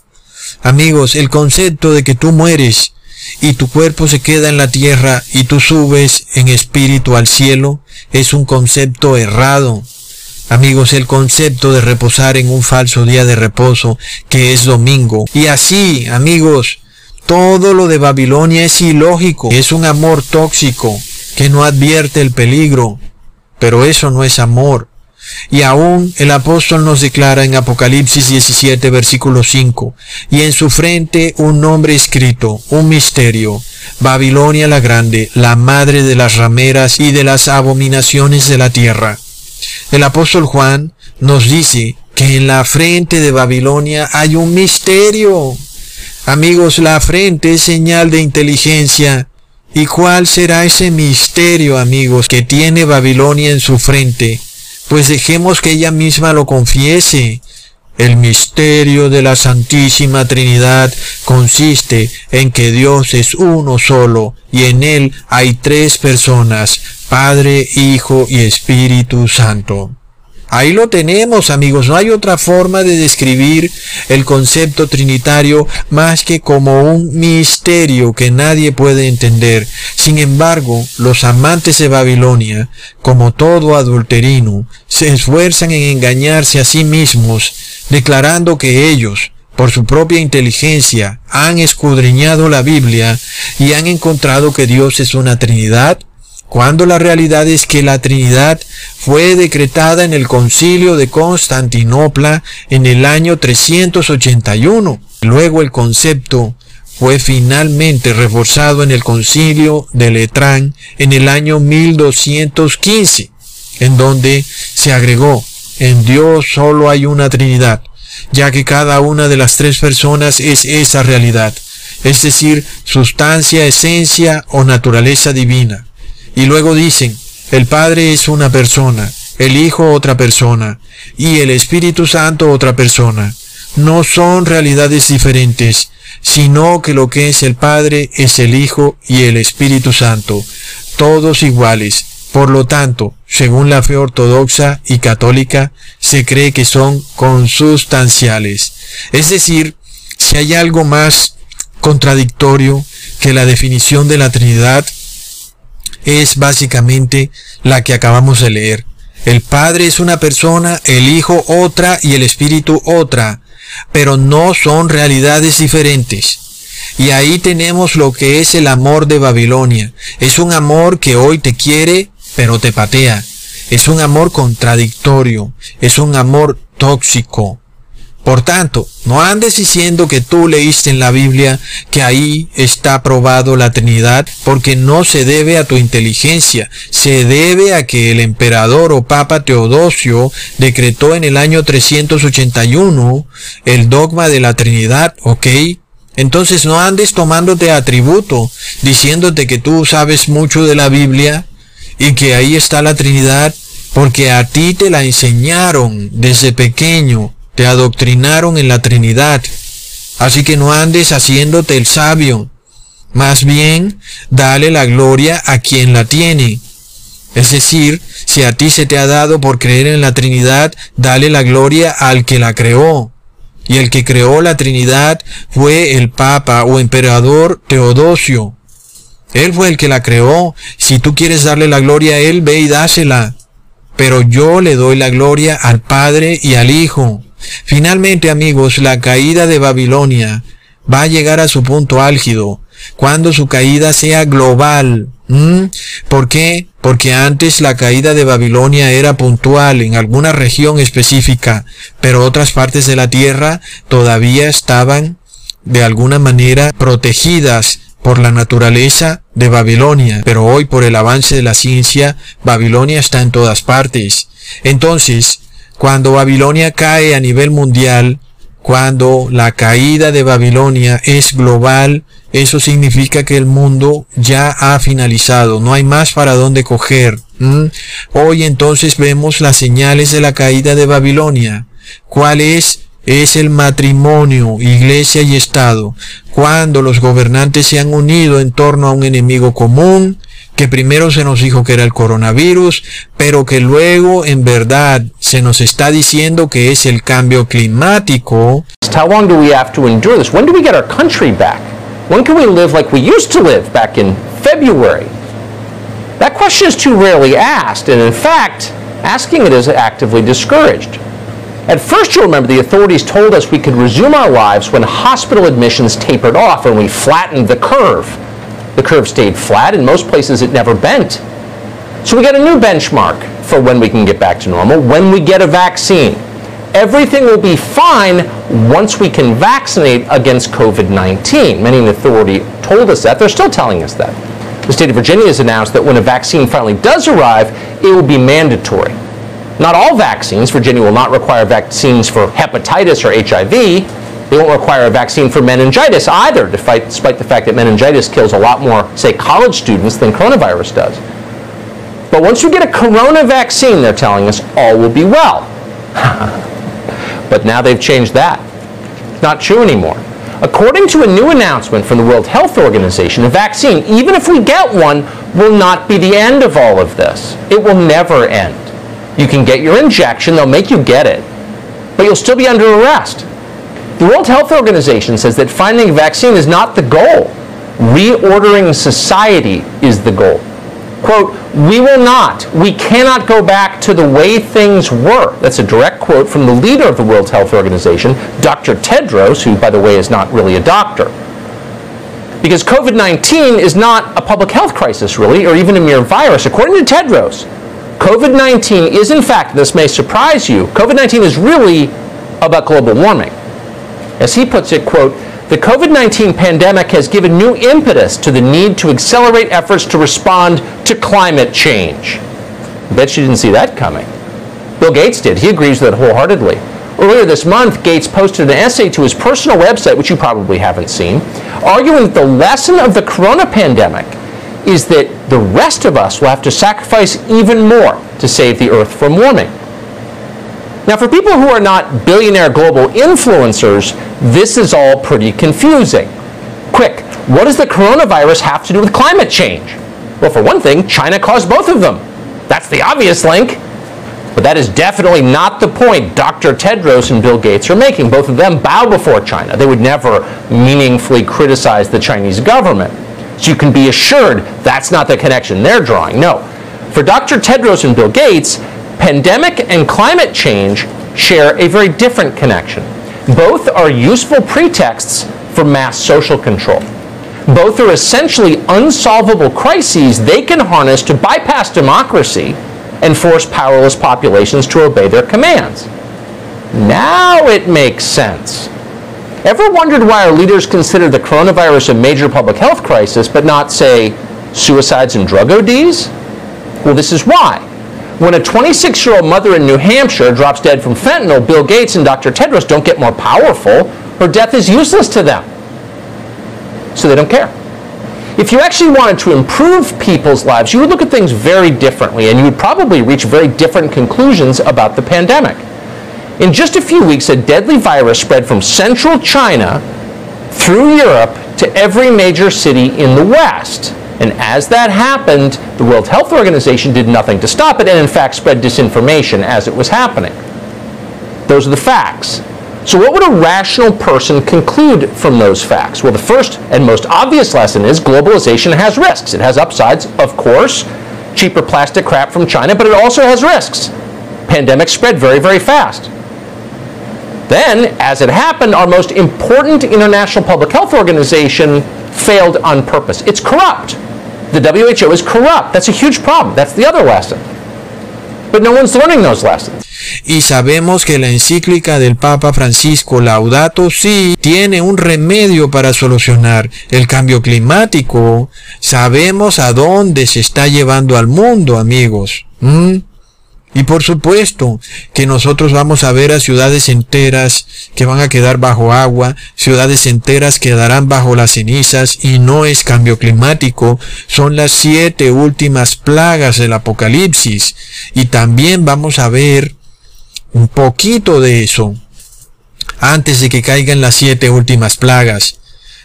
Amigos, el concepto de que tú mueres y tu cuerpo se queda en la tierra y tú subes en espíritu al cielo es un concepto errado. Amigos, el concepto de reposar en un falso día de reposo que es domingo. Y así, amigos, todo lo de Babilonia es ilógico. Es un amor tóxico que no advierte el peligro. Pero eso no es amor. Y aún el apóstol nos declara en Apocalipsis 17, versículo 5, y en su frente un nombre escrito, un misterio, Babilonia la grande, la madre de las rameras y de las abominaciones de la tierra. El apóstol Juan nos dice que en la frente de Babilonia hay un misterio. Amigos, la frente es señal de inteligencia. ¿Y cuál será ese misterio, amigos, que tiene Babilonia en su frente? Pues dejemos que ella misma lo confiese. El misterio de la Santísima Trinidad consiste en que Dios es uno solo y en Él hay tres personas, Padre, Hijo y Espíritu Santo. Ahí lo tenemos, amigos. No hay otra forma de describir el concepto trinitario más que como un misterio que nadie puede entender. Sin embargo, los amantes de Babilonia, como todo adulterino, se esfuerzan en engañarse a sí mismos, declarando que ellos, por su propia inteligencia, han escudriñado la Biblia y han encontrado que Dios es una Trinidad cuando la realidad es que la Trinidad fue decretada en el concilio de Constantinopla en el año 381. Luego el concepto fue finalmente reforzado en el concilio de Letrán en el año 1215. en donde se agregó, en Dios solo hay una Trinidad, ya que cada una de las tres personas es esa realidad, es decir, sustancia, esencia o naturaleza divina. Y luego dicen, el Padre es una persona, el Hijo otra persona y el Espíritu Santo otra persona. No son realidades diferentes, sino que lo que es el Padre es el Hijo y el Espíritu Santo, todos iguales. Por lo tanto, según la fe ortodoxa y católica, se cree que son consustanciales. Es decir, si hay algo más contradictorio que la definición de la Trinidad, es básicamente la que acabamos de leer. El Padre es una persona, el Hijo otra y el Espíritu otra, pero no son realidades diferentes. Y ahí tenemos lo que es el amor de Babilonia. Es un amor que hoy te quiere, pero te patea. Es un amor contradictorio. Es un amor tóxico. Por tanto, no andes diciendo que tú leíste en la Biblia que ahí está probado la Trinidad, porque no se debe a tu inteligencia, se debe a que el emperador o papa Teodosio decretó en el año 381 el dogma de la Trinidad, ¿ok? Entonces no andes tomándote atributo, diciéndote que tú sabes mucho de la Biblia y que ahí está la Trinidad, porque a ti te la enseñaron desde pequeño te adoctrinaron en la Trinidad. Así que no andes haciéndote el sabio. Más bien, dale la gloria a quien la tiene. Es decir, si a ti se te ha dado por creer en la Trinidad, dale la gloria al que la creó. Y el que creó la Trinidad fue el Papa o Emperador Teodosio. Él fue el que la creó. Si tú quieres darle la gloria a Él, ve y dásela. Pero yo le doy la gloria al Padre y al Hijo. Finalmente, amigos, la caída de Babilonia va a llegar a su punto álgido cuando su caída sea global. ¿Por qué? Porque antes la caída de Babilonia era puntual en alguna región específica, pero otras partes de la tierra todavía estaban de alguna manera protegidas por la naturaleza de Babilonia, pero hoy por el avance de la ciencia, Babilonia está en todas partes. Entonces, cuando Babilonia cae a nivel mundial, cuando la caída de Babilonia es global, eso significa que el mundo ya ha finalizado, no hay más para dónde coger. Hoy entonces vemos las señales de la caída de Babilonia. ¿Cuál es? Es el matrimonio, iglesia y Estado. Cuando los gobernantes se han unido en torno a un enemigo común, que primero se nos dijo que era el coronavirus, pero que luego en verdad se nos está diciendo que es el cambio climático. How long do we have to endure this? When do we get our country back? When can we live like we used to live back in February? That question is too rarely asked, and in fact, asking it is actively discouraged. At first, you'll remember the authorities told us we could resume our lives when hospital admissions tapered off and we flattened the curve. The curve stayed flat. In most places, it never bent. So we got a new benchmark for when we can get back to normal, when we get a vaccine. Everything will be fine once we can vaccinate against COVID-19. Many in authority told us that. They're still telling us that. The state of Virginia has announced that when a vaccine finally does arrive, it will be mandatory. Not all vaccines, Virginia will not require vaccines for hepatitis or HIV, they won't require a vaccine for meningitis either, despite, the fact that meningitis kills a lot more, say, college students than coronavirus does. But once you get a corona vaccine, they're telling us, all will be well. but now they've changed that. It's Not true anymore. According to a new announcement from the World Health Organization, a vaccine, even if we get one, will not be the end of all of this. It will never end. You can get your injection, they'll make you get it, but you'll still be under arrest. The World Health Organization says that finding a vaccine is not the goal. Reordering society is the goal. Quote, we will not, we cannot go back to the way things were. That's a direct quote from the leader of the World Health Organization, Dr. Tedros, who, by the way, is not really a doctor. Because COVID 19 is not a public health crisis, really, or even a mere virus. According to Tedros, COVID 19 is, in fact, this may surprise you, COVID 19 is really about global warming. As he puts it, quote, the COVID-19 pandemic has given new impetus to the need to accelerate efforts to respond to climate change. Bet you didn't see that coming. Bill Gates did. He agrees with it wholeheartedly. Earlier this month, Gates posted an essay to his personal website, which you probably haven't seen, arguing that the lesson of the corona pandemic is that the rest of us will have to sacrifice even more to save the earth from warming. Now, for people who are not billionaire global influencers, this is all pretty confusing. Quick, what does the coronavirus have to do with climate change? Well, for one thing, China caused both of them. That's the obvious link. But that is definitely not the point Dr. Tedros and Bill Gates are making. Both of them bow before China. They would never meaningfully criticize the Chinese government. So you can be assured that's not the connection they're drawing. No. For Dr. Tedros and Bill Gates, pandemic and climate change share a very different connection. Both are useful pretexts for mass social control. Both are essentially unsolvable crises they can harness to bypass democracy and force powerless populations to obey their commands. Now it makes sense. Ever wondered why our leaders consider the coronavirus a major public health crisis, but not, say, suicides and drug ODs? Well, this is why. When a 26 year old mother in New Hampshire drops dead from fentanyl, Bill Gates and Dr. Tedros don't get more powerful. Her death is useless to them. So they don't care. If you actually wanted to improve people's lives, you would look at things very differently and you would probably reach very different conclusions about the pandemic. In just a few weeks, a deadly virus spread from central China through Europe to every major city in the West. And as that happened, the World Health Organization did nothing to stop it and, in fact, spread disinformation as it was happening. Those are the facts. So, what would a rational person conclude from those facts? Well, the first and most obvious lesson is globalization has risks. It has upsides, of course, cheaper plastic crap from China, but it also has risks. Pandemic spread very, very fast. Then, as it happened, our most important international public health organization failed on purpose. It's corrupt. The WHO is corrupt. That's a huge problem. That's the other lesson. But no one's learning those lessons. Y sabemos que la encíclica del Papa Francisco Laudato Si tiene un remedio para solucionar el cambio climático. Sabemos a dónde se está llevando al mundo, amigos. ¿Mm? Y por supuesto que nosotros vamos a ver a ciudades enteras que van a quedar bajo agua, ciudades enteras quedarán bajo las cenizas y no es cambio climático, son las siete últimas plagas del apocalipsis. Y también vamos a ver un poquito de eso antes de que caigan las siete últimas plagas,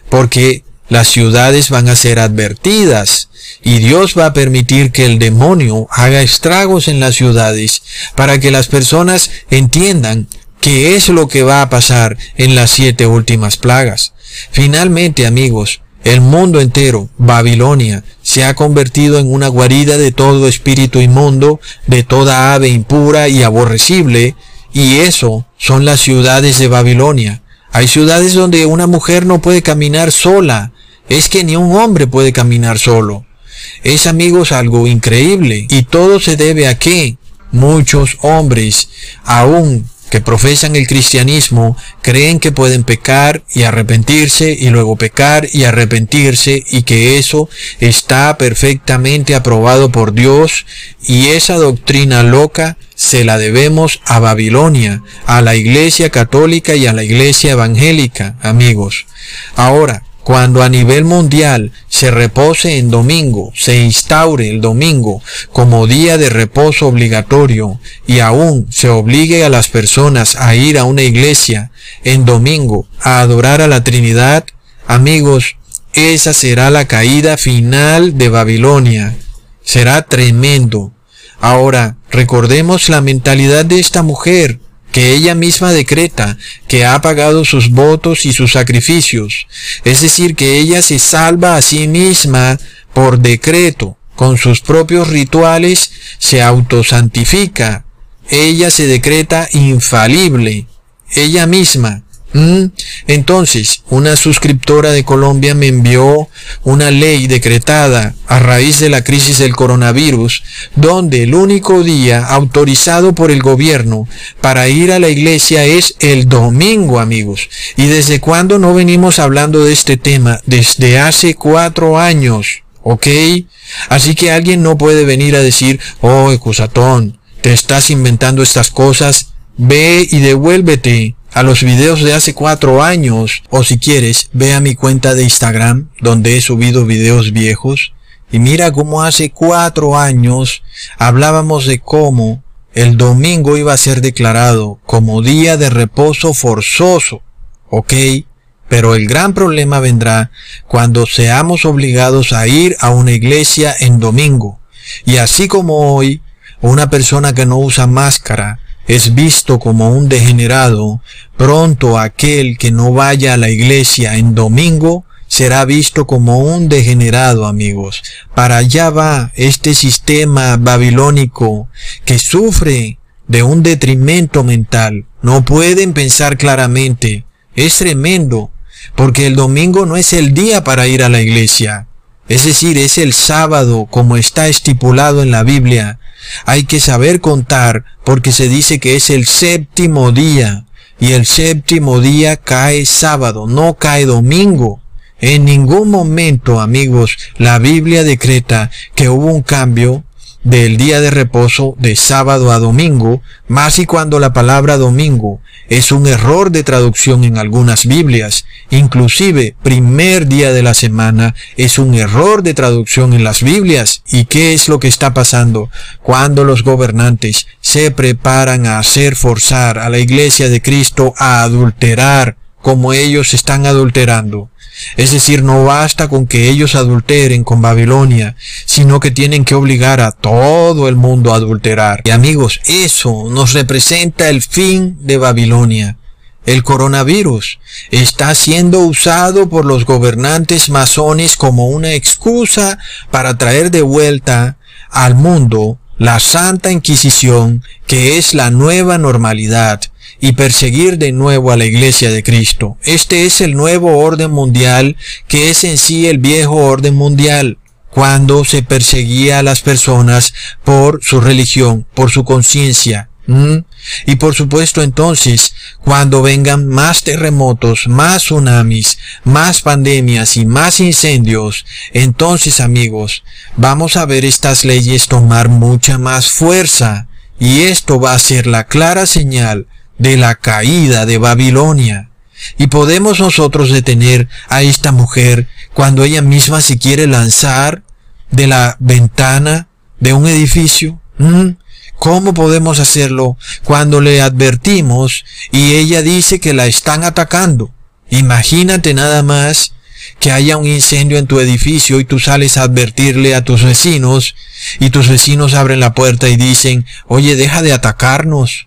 porque las ciudades van a ser advertidas y Dios va a permitir que el demonio haga estragos en las ciudades para que las personas entiendan qué es lo que va a pasar en las siete últimas plagas. Finalmente, amigos, el mundo entero, Babilonia, se ha convertido en una guarida de todo espíritu inmundo, de toda ave impura y aborrecible, y eso son las ciudades de Babilonia. Hay ciudades donde una mujer no puede caminar sola, es que ni un hombre puede caminar solo. Es amigos algo increíble. Y todo se debe a que muchos hombres, aún que profesan el cristianismo creen que pueden pecar y arrepentirse y luego pecar y arrepentirse y que eso está perfectamente aprobado por Dios. Y esa doctrina loca se la debemos a Babilonia, a la iglesia católica y a la iglesia evangélica, amigos. Ahora, cuando a nivel mundial se repose en domingo, se instaure el domingo como día de reposo obligatorio y aún se obligue a las personas a ir a una iglesia en domingo a adorar a la Trinidad, amigos, esa será la caída final de Babilonia. Será tremendo. Ahora, recordemos la mentalidad de esta mujer que ella misma decreta que ha pagado sus votos y sus sacrificios, es decir, que ella se salva a sí misma por decreto, con sus propios rituales se autosantifica, ella se decreta infalible, ella misma, ¿Mm? Entonces, una suscriptora de Colombia me envió una ley decretada a raíz de la crisis del coronavirus, donde el único día autorizado por el gobierno para ir a la iglesia es el domingo, amigos. ¿Y desde cuándo no venimos hablando de este tema? Desde hace cuatro años ¿Ok? Así que alguien no puede venir a decir, oh, Ecusatón, te estás inventando estas cosas, ve y devuélvete a los videos de hace cuatro años, o si quieres, ve a mi cuenta de Instagram, donde he subido videos viejos, y mira cómo hace cuatro años hablábamos de cómo el domingo iba a ser declarado como día de reposo forzoso, ¿ok? Pero el gran problema vendrá cuando seamos obligados a ir a una iglesia en domingo. Y así como hoy, una persona que no usa máscara es visto como un degenerado, pronto aquel que no vaya a la iglesia en domingo será visto como un degenerado, amigos. Para allá va este sistema babilónico que sufre de un detrimento mental. No pueden pensar claramente. Es tremendo, porque el domingo no es el día para ir a la iglesia. Es decir, es el sábado como está estipulado en la Biblia. Hay que saber contar porque se dice que es el séptimo día y el séptimo día cae sábado, no cae domingo. En ningún momento, amigos, la Biblia decreta que hubo un cambio del día de reposo de sábado a domingo, más y cuando la palabra domingo es un error de traducción en algunas Biblias. Inclusive, primer día de la semana es un error de traducción en las Biblias. ¿Y qué es lo que está pasando? Cuando los gobernantes se preparan a hacer forzar a la iglesia de Cristo a adulterar como ellos están adulterando. Es decir, no basta con que ellos adulteren con Babilonia, sino que tienen que obligar a todo el mundo a adulterar. Y amigos, eso nos representa el fin de Babilonia. El coronavirus está siendo usado por los gobernantes masones como una excusa para traer de vuelta al mundo la Santa Inquisición, que es la nueva normalidad, y perseguir de nuevo a la iglesia de Cristo. Este es el nuevo orden mundial que es en sí el viejo orden mundial cuando se perseguía a las personas por su religión, por su conciencia. Y por supuesto entonces, cuando vengan más terremotos, más tsunamis, más pandemias y más incendios, entonces amigos, vamos a ver estas leyes tomar mucha más fuerza. Y esto va a ser la clara señal de la caída de Babilonia. Y podemos nosotros detener a esta mujer cuando ella misma se quiere lanzar de la ventana de un edificio. ¿Mm? ¿Cómo podemos hacerlo cuando le advertimos y ella dice que la están atacando? Imagínate nada más que haya un incendio en tu edificio y tú sales a advertirle a tus vecinos y tus vecinos abren la puerta y dicen, oye, deja de atacarnos.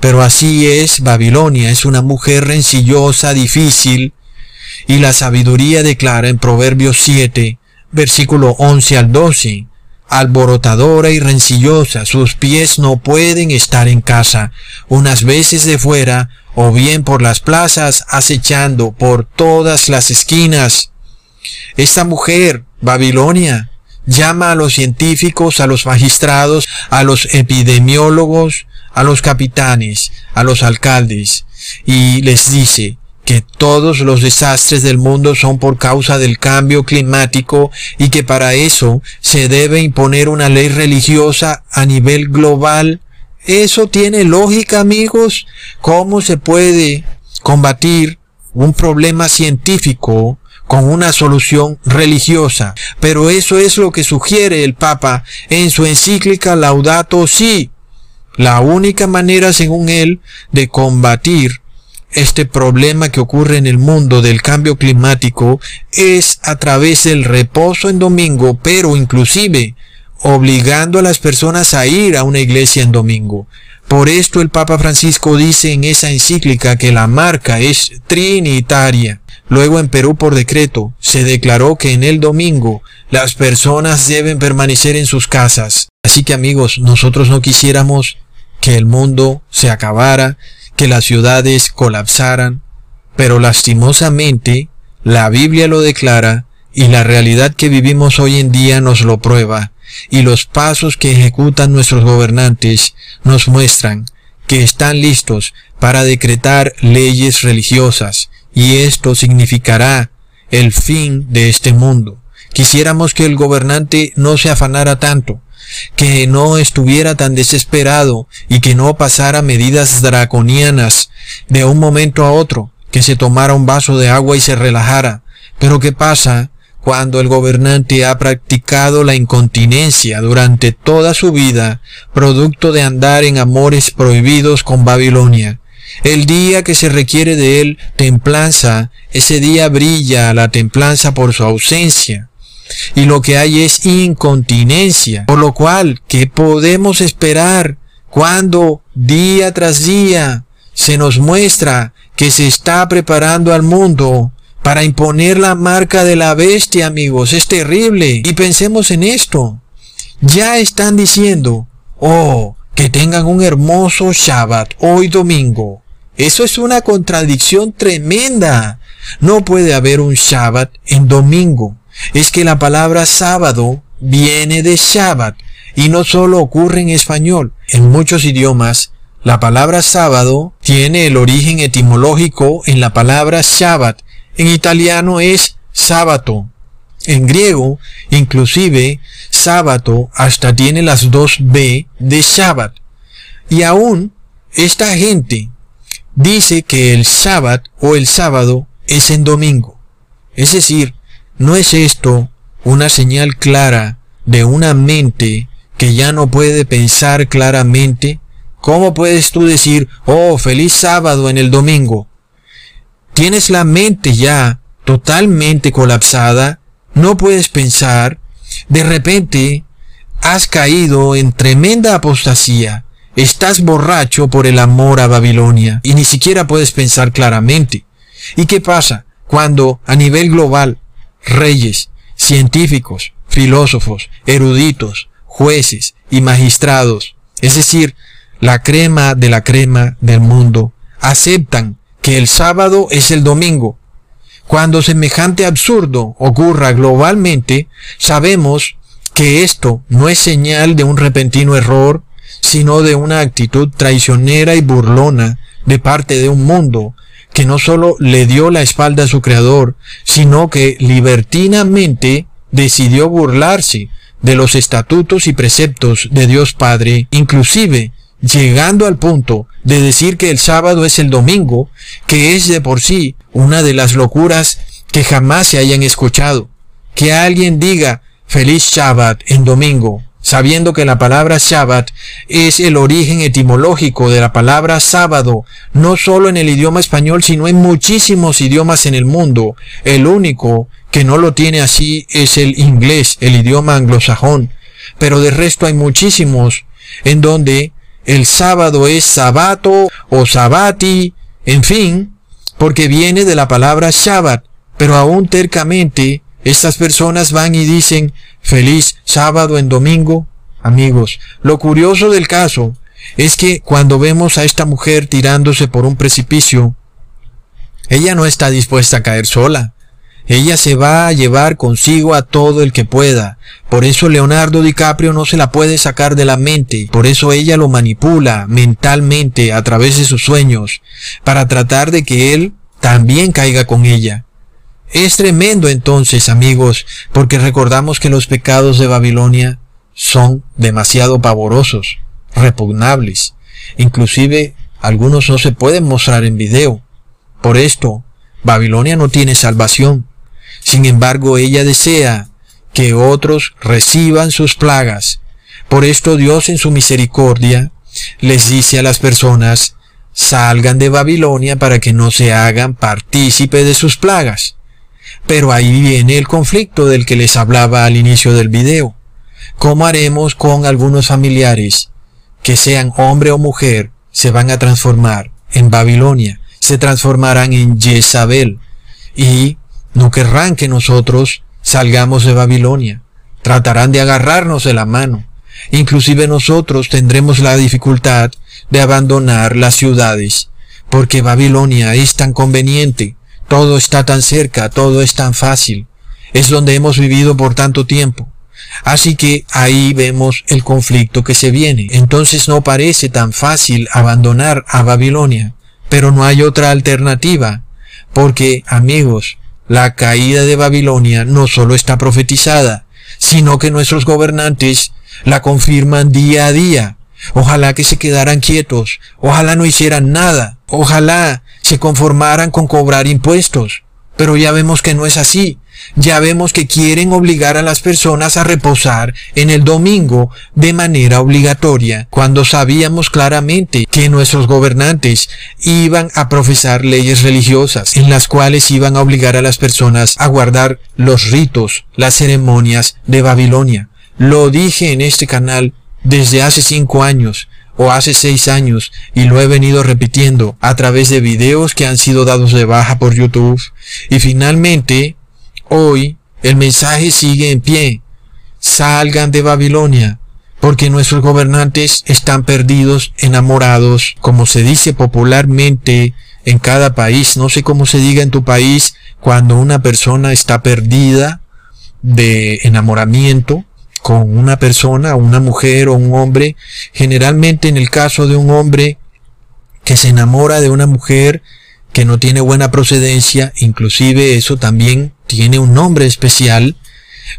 Pero así es Babilonia, es una mujer rencillosa, difícil, y la sabiduría declara en Proverbios 7, versículo 11 al 12, alborotadora y rencillosa, sus pies no pueden estar en casa, unas veces de fuera, o bien por las plazas, acechando por todas las esquinas. Esta mujer, Babilonia, llama a los científicos, a los magistrados, a los epidemiólogos, a los capitanes, a los alcaldes, y les dice que todos los desastres del mundo son por causa del cambio climático y que para eso se debe imponer una ley religiosa a nivel global. Eso tiene lógica, amigos. ¿Cómo se puede combatir un problema científico con una solución religiosa. Pero eso es lo que sugiere el Papa en su encíclica Laudato Si. La única manera, según él, de combatir este problema que ocurre en el mundo del cambio climático es a través del reposo en domingo, pero inclusive obligando a las personas a ir a una iglesia en domingo. Por esto el Papa Francisco dice en esa encíclica que la marca es trinitaria. Luego en Perú por decreto se declaró que en el domingo las personas deben permanecer en sus casas. Así que amigos, nosotros no quisiéramos que el mundo se acabara, que las ciudades colapsaran, pero lastimosamente la Biblia lo declara y la realidad que vivimos hoy en día nos lo prueba, y los pasos que ejecutan nuestros gobernantes nos muestran que están listos para decretar leyes religiosas, y esto significará el fin de este mundo, Quisiéramos que el gobernante no se afanara tanto, que no estuviera tan desesperado y que no pasara medidas draconianas de un momento a otro, que se tomara un vaso de agua y se relajara. Pero ¿qué pasa cuando el gobernante ha practicado la incontinencia durante toda su vida, producto de andar en amores prohibidos con Babilonia? El día que se requiere de él templanza, ese día brilla la templanza por su ausencia. Y lo que hay es incontinencia. Por lo cual, ¿qué podemos esperar cuando día tras día se nos muestra que se está preparando al mundo para imponer la marca de la bestia, amigos? Es terrible. Y pensemos en esto. Ya están diciendo, oh, que tengan un hermoso Shabbat hoy domingo. Eso es una contradicción tremenda. No puede haber un Shabbat en domingo. Es que la palabra sábado viene de Shabbat y no solo ocurre en español. En muchos idiomas, la palabra sábado tiene el origen etimológico en la palabra Shabbat. En italiano es sábato. En griego, inclusive, sábato hasta tiene las dos B de Shabbat. Y aún, esta gente dice que el Shabbat o el sábado es en domingo. Es decir, ¿no es esto una señal clara de una mente que ya no puede pensar claramente? ¿Cómo puedes tú decir, oh, feliz sábado en el domingo? Tienes la mente ya totalmente colapsada, no puedes pensar, de repente has caído en tremenda apostasía, Estás borracho por el amor a Babilonia y ni siquiera puedes pensar claramente. ¿Y qué pasa cuando a nivel global reyes, científicos, filósofos, eruditos, jueces y magistrados, es decir, la crema de la crema del mundo, aceptan que el sábado es el domingo? Cuando semejante absurdo ocurra globalmente, sabemos que esto no es señal de un repentino error sino de una actitud traicionera y burlona de parte de un mundo que no solo le dio la espalda a su creador, sino que libertinamente decidió burlarse de los estatutos y preceptos de Dios Padre, inclusive llegando al punto de decir que el sábado es el domingo, que es de por sí una de las locuras que jamás se hayan escuchado. Que alguien diga feliz Shabbat en domingo, sabiendo que la palabra Shabbat es el origen etimológico de la palabra sábado, no solo en el idioma español, sino en muchísimos idiomas en el mundo. El único que no lo tiene así es el inglés, el idioma anglosajón. Pero de resto hay muchísimos en donde el sábado es sabato o sabati, en fin, porque viene de la palabra Shabbat, pero aún tercamente estas personas van y dicen feliz sábado en domingo. Amigos, lo curioso del caso es que cuando vemos a esta mujer tirándose por un precipicio, ella no está dispuesta a caer sola. Ella se va a llevar consigo a todo el que pueda. Por eso Leonardo DiCaprio no se la puede sacar de la mente. Por eso ella lo manipula mentalmente a través de sus sueños, para tratar de que él también caiga con ella. Es tremendo entonces, amigos, porque recordamos que los pecados de Babilonia son demasiado pavorosos, repugnables. Inclusive algunos no se pueden mostrar en video. Por esto, Babilonia no tiene salvación. Sin embargo, ella desea que otros reciban sus plagas. Por esto Dios en su misericordia les dice a las personas, salgan de Babilonia para que no se hagan partícipe de sus plagas. Pero ahí viene el conflicto del que les hablaba al inicio del video. ¿Cómo haremos con algunos familiares que sean hombre o mujer se van a transformar en Babilonia? Se transformarán en Jezabel y no querrán que nosotros salgamos de Babilonia. Tratarán de agarrarnos de la mano. Inclusive nosotros tendremos la dificultad de abandonar las ciudades, porque Babilonia es tan conveniente, todo está tan cerca, todo es tan fácil. Es donde hemos vivido por tanto tiempo. Así que ahí vemos el conflicto que se viene. Entonces no parece tan fácil abandonar a Babilonia. Pero no hay otra alternativa. Porque, amigos, la caída de Babilonia no solo está profetizada, sino que nuestros gobernantes la confirman día a día. Ojalá que se quedaran quietos, ojalá no hicieran nada, ojalá conformaran con cobrar impuestos. Pero ya vemos que no es así. Ya vemos que quieren obligar a las personas a reposar en el domingo de manera obligatoria, cuando sabíamos claramente que nuestros gobernantes iban a profesar leyes religiosas en las cuales iban a obligar a las personas a guardar los ritos, las ceremonias de Babilonia. Lo dije en este canal desde hace cinco años o hace seis años y lo he venido repitiendo a través de videos que han sido dados de baja por YouTube. Y finalmente, hoy, el mensaje sigue en pie. Salgan de Babilonia, porque nuestros gobernantes están perdidos, enamorados, como se dice popularmente en cada país. No sé cómo se diga en tu país cuando una persona está perdida de enamoramiento con una persona, una mujer o un hombre, generalmente en el caso de un hombre que se enamora de una mujer que no tiene buena procedencia, inclusive eso también tiene un nombre especial,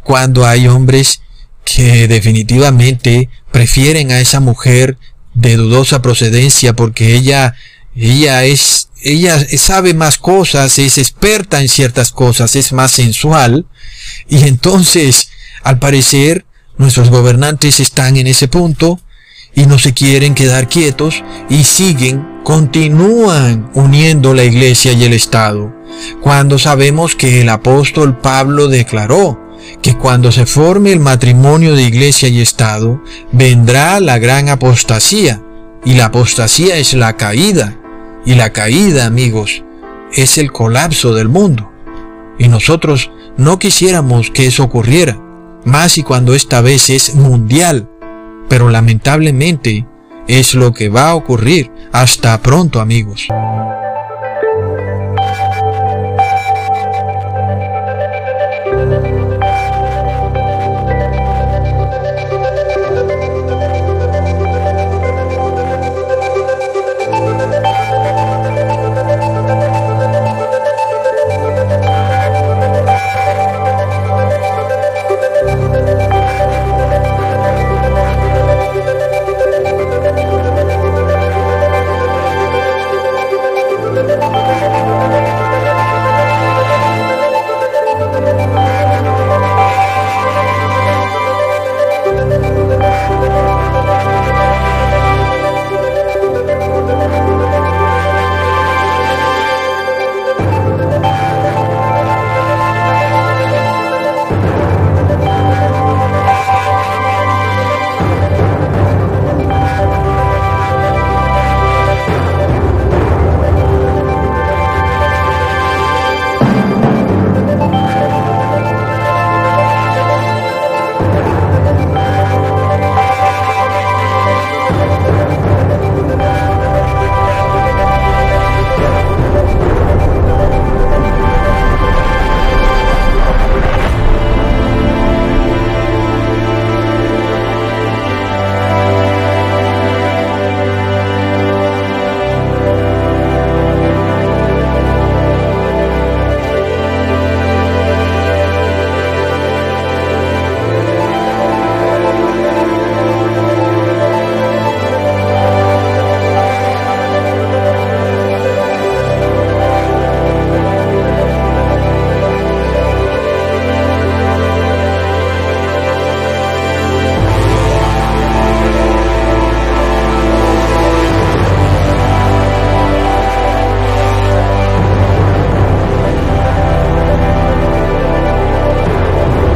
cuando hay hombres que definitivamente prefieren a esa mujer de dudosa procedencia porque ella ella es ella sabe más cosas, es experta en ciertas cosas, es más sensual. Y entonces al parecer Nuestros gobernantes están en ese punto y no se quieren quedar quietos y siguen, continúan uniendo la iglesia y el Estado, cuando sabemos que el apóstol Pablo declaró que cuando se forme el matrimonio de iglesia y Estado, vendrá la gran apostasía, y la apostasía es la caída, y la caída, amigos, es el colapso del mundo. Y nosotros no quisiéramos que eso ocurriera más y cuando esta vez es mundial. Pero lamentablemente es lo que va a ocurrir. Hasta pronto amigos.